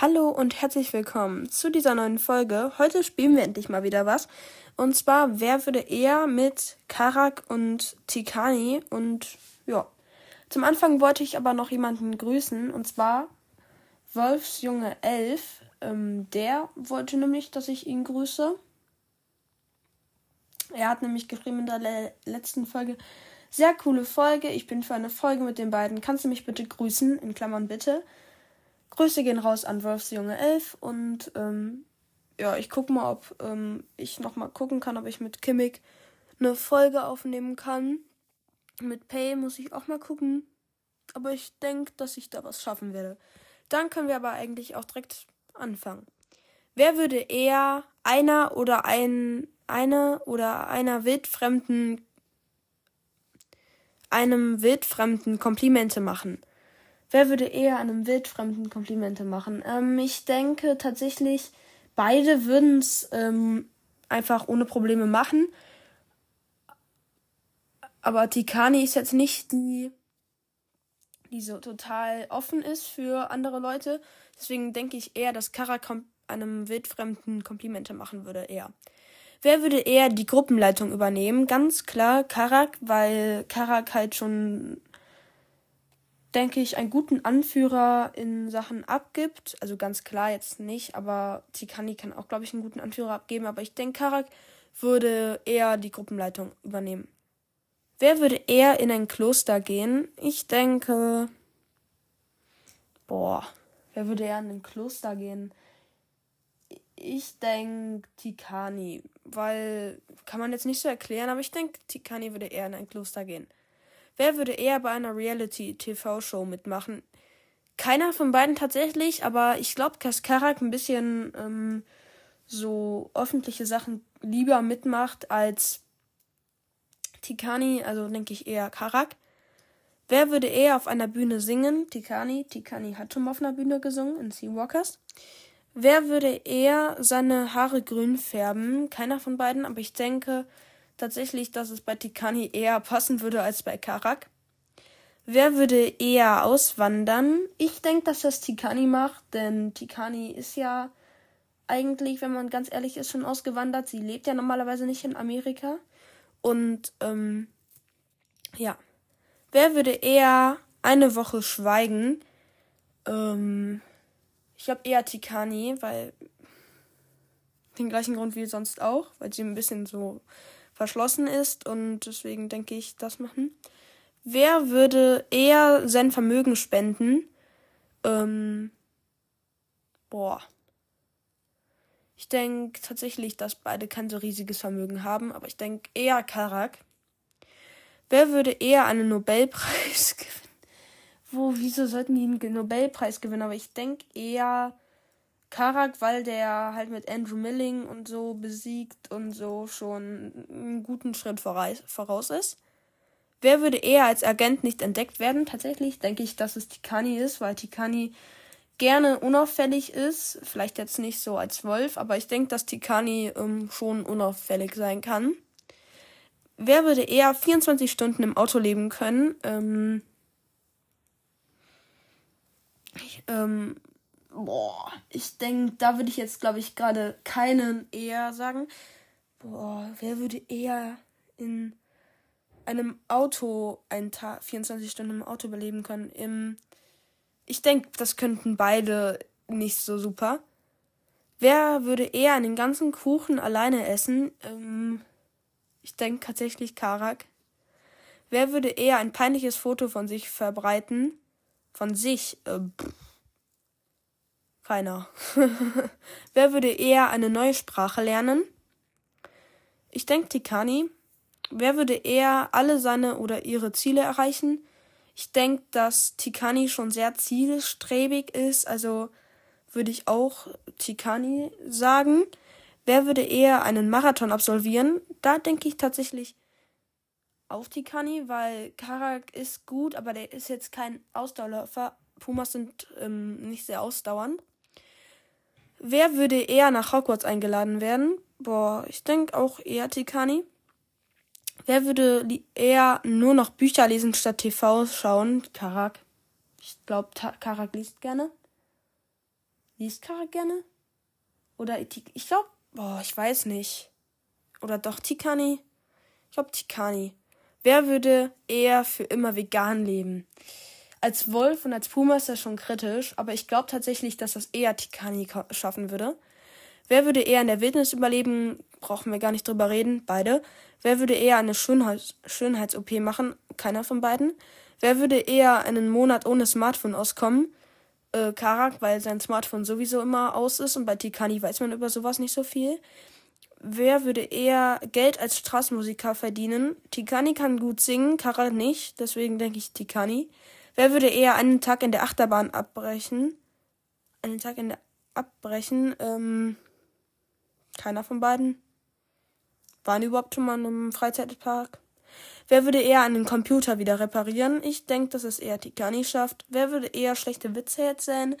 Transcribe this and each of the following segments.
Hallo und herzlich willkommen zu dieser neuen Folge. Heute spielen wir endlich mal wieder was. Und zwar, wer würde eher mit Karak und Tikani und ja. Zum Anfang wollte ich aber noch jemanden grüßen und zwar Wolfsjunge 11. Ähm, der wollte nämlich, dass ich ihn grüße. Er hat nämlich geschrieben in der le letzten Folge, sehr coole Folge. Ich bin für eine Folge mit den beiden. Kannst du mich bitte grüßen? In Klammern bitte. Grüße gehen raus an Wolfsjunge 11 und ähm, ja, ich gucke mal, ob ähm, ich nochmal gucken kann, ob ich mit Kimmig eine Folge aufnehmen kann. Mit Pay muss ich auch mal gucken. Aber ich denke, dass ich da was schaffen werde. Dann können wir aber eigentlich auch direkt anfangen. Wer würde eher einer oder ein, eine oder einer wildfremden, einem wildfremden Komplimente machen? Wer würde eher einem Wildfremden Komplimente machen? Ähm, ich denke tatsächlich, beide würden es ähm, einfach ohne Probleme machen. Aber Tikani ist jetzt nicht die, die so total offen ist für andere Leute. Deswegen denke ich eher, dass Kara einem Wildfremden Komplimente machen würde, eher. Wer würde eher die Gruppenleitung übernehmen? Ganz klar Karak, weil Karak halt schon denke ich, einen guten Anführer in Sachen abgibt. Also ganz klar jetzt nicht, aber Tikani kann auch, glaube ich, einen guten Anführer abgeben. Aber ich denke, Karak würde eher die Gruppenleitung übernehmen. Wer würde eher in ein Kloster gehen? Ich denke. Boah, wer würde eher in ein Kloster gehen? Ich denke Tikani, weil kann man jetzt nicht so erklären, aber ich denke, Tikani würde eher in ein Kloster gehen. Wer würde eher bei einer Reality-TV-Show mitmachen? Keiner von beiden tatsächlich, aber ich glaube, dass Karak ein bisschen ähm, so öffentliche Sachen lieber mitmacht als Tikani, also denke ich eher Karak. Wer würde eher auf einer Bühne singen? Tikani. Tikani hat schon auf einer Bühne gesungen in Seawalkers. Wer würde eher seine Haare grün färben? Keiner von beiden, aber ich denke, tatsächlich, dass es bei Tikani eher passen würde als bei Karak. Wer würde eher auswandern? Ich denke, dass das Tikani macht, denn Tikani ist ja eigentlich, wenn man ganz ehrlich ist, schon ausgewandert. Sie lebt ja normalerweise nicht in Amerika. Und ähm, ja. Wer würde eher eine Woche schweigen? Ähm, ich habe eher Tikani, weil den gleichen Grund wie sonst auch, weil sie ein bisschen so verschlossen ist und deswegen denke ich, das machen. Wer würde eher sein Vermögen spenden? Ähm, boah. Ich denke tatsächlich, dass beide kein so riesiges Vermögen haben, aber ich denke eher Karak. Wer würde eher einen Nobelpreis gewinnen? Wo, wieso sollten die einen Nobelpreis gewinnen? Aber ich denke eher Karak, weil der halt mit Andrew Milling und so besiegt und so schon einen guten Schritt voraus ist. Wer würde eher als Agent nicht entdeckt werden? Tatsächlich denke ich, dass es Tikani ist, weil Tikani gerne unauffällig ist. Vielleicht jetzt nicht so als Wolf, aber ich denke, dass Tikani ähm, schon unauffällig sein kann. Wer würde eher 24 Stunden im Auto leben können? Ähm, ich, ähm, Boah, ich denke, da würde ich jetzt, glaube ich, gerade keinen eher sagen. Boah, wer würde eher in einem Auto einen Tag, 24 Stunden im Auto überleben können? Im, ich denke, das könnten beide nicht so super. Wer würde eher einen ganzen Kuchen alleine essen? Ähm, ich denke tatsächlich Karak. Wer würde eher ein peinliches Foto von sich verbreiten? Von sich? Äh, keiner. Wer würde eher eine neue Sprache lernen? Ich denke Tikani. Wer würde eher alle seine oder ihre Ziele erreichen? Ich denke, dass Tikani schon sehr zielstrebig ist, also würde ich auch Tikani sagen. Wer würde eher einen Marathon absolvieren? Da denke ich tatsächlich auf Tikani, weil Karak ist gut, aber der ist jetzt kein Ausdauerläufer. Pumas sind ähm, nicht sehr ausdauernd. Wer würde eher nach Hogwarts eingeladen werden? Boah, ich denke auch eher Tikani. Wer würde eher nur noch Bücher lesen statt TV schauen? Karak. Ich glaube, Karak liest gerne. Liest Karak gerne? Oder ich glaube, boah, ich weiß nicht. Oder doch Tikani? Ich glaube Tikani. Wer würde eher für immer vegan leben? Als Wolf und als Puma ist das schon kritisch, aber ich glaube tatsächlich, dass das eher Tikani schaffen würde. Wer würde eher in der Wildnis überleben? Brauchen wir gar nicht drüber reden. Beide. Wer würde eher eine Schönheits Schönheits-OP machen? Keiner von beiden. Wer würde eher einen Monat ohne Smartphone auskommen? Äh, Karak, weil sein Smartphone sowieso immer aus ist und bei Tikani weiß man über sowas nicht so viel. Wer würde eher Geld als Straßenmusiker verdienen? Tikani kann gut singen, Karak nicht, deswegen denke ich Tikani. Wer würde eher einen Tag in der Achterbahn abbrechen? Einen Tag in der abbrechen? Ähm, keiner von beiden. Waren überhaupt schon mal in einem Freizeitpark? Wer würde eher einen Computer wieder reparieren? Ich denke, dass es eher Tikani schafft. Wer würde eher schlechte Witze erzählen?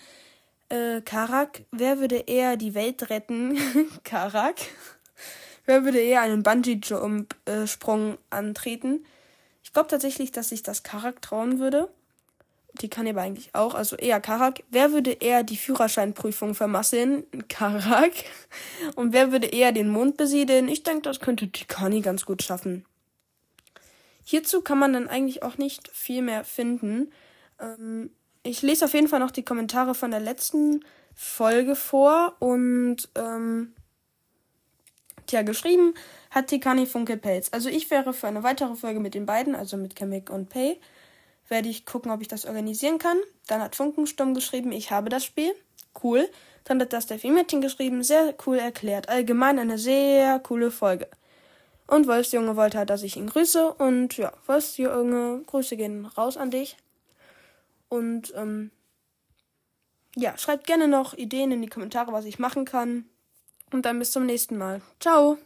Äh, Karak. Wer würde eher die Welt retten? Karak. Wer würde eher einen Bungee-Jump-Sprung äh, antreten? Ich glaube tatsächlich, dass sich das Karak trauen würde. Die kann aber eigentlich auch, also eher Karak. Wer würde eher die Führerscheinprüfung vermasseln? Karak. Und wer würde eher den Mond besiedeln? Ich denke, das könnte Tikani ganz gut schaffen. Hierzu kann man dann eigentlich auch nicht viel mehr finden. Ähm, ich lese auf jeden Fall noch die Kommentare von der letzten Folge vor und ähm, tja, geschrieben hat Tikani Funkelpelz. Also ich wäre für eine weitere Folge mit den beiden, also mit Kamek und Pay, werde ich gucken, ob ich das organisieren kann. Dann hat Funkensturm geschrieben, ich habe das Spiel. Cool. Dann hat das der Mädchen geschrieben, sehr cool erklärt. Allgemein eine sehr coole Folge. Und Wolfsjunge wollte halt, dass ich ihn grüße. Und ja, Wolfsjunge, Grüße gehen raus an dich. Und ähm, ja, schreibt gerne noch Ideen in die Kommentare, was ich machen kann. Und dann bis zum nächsten Mal. Ciao!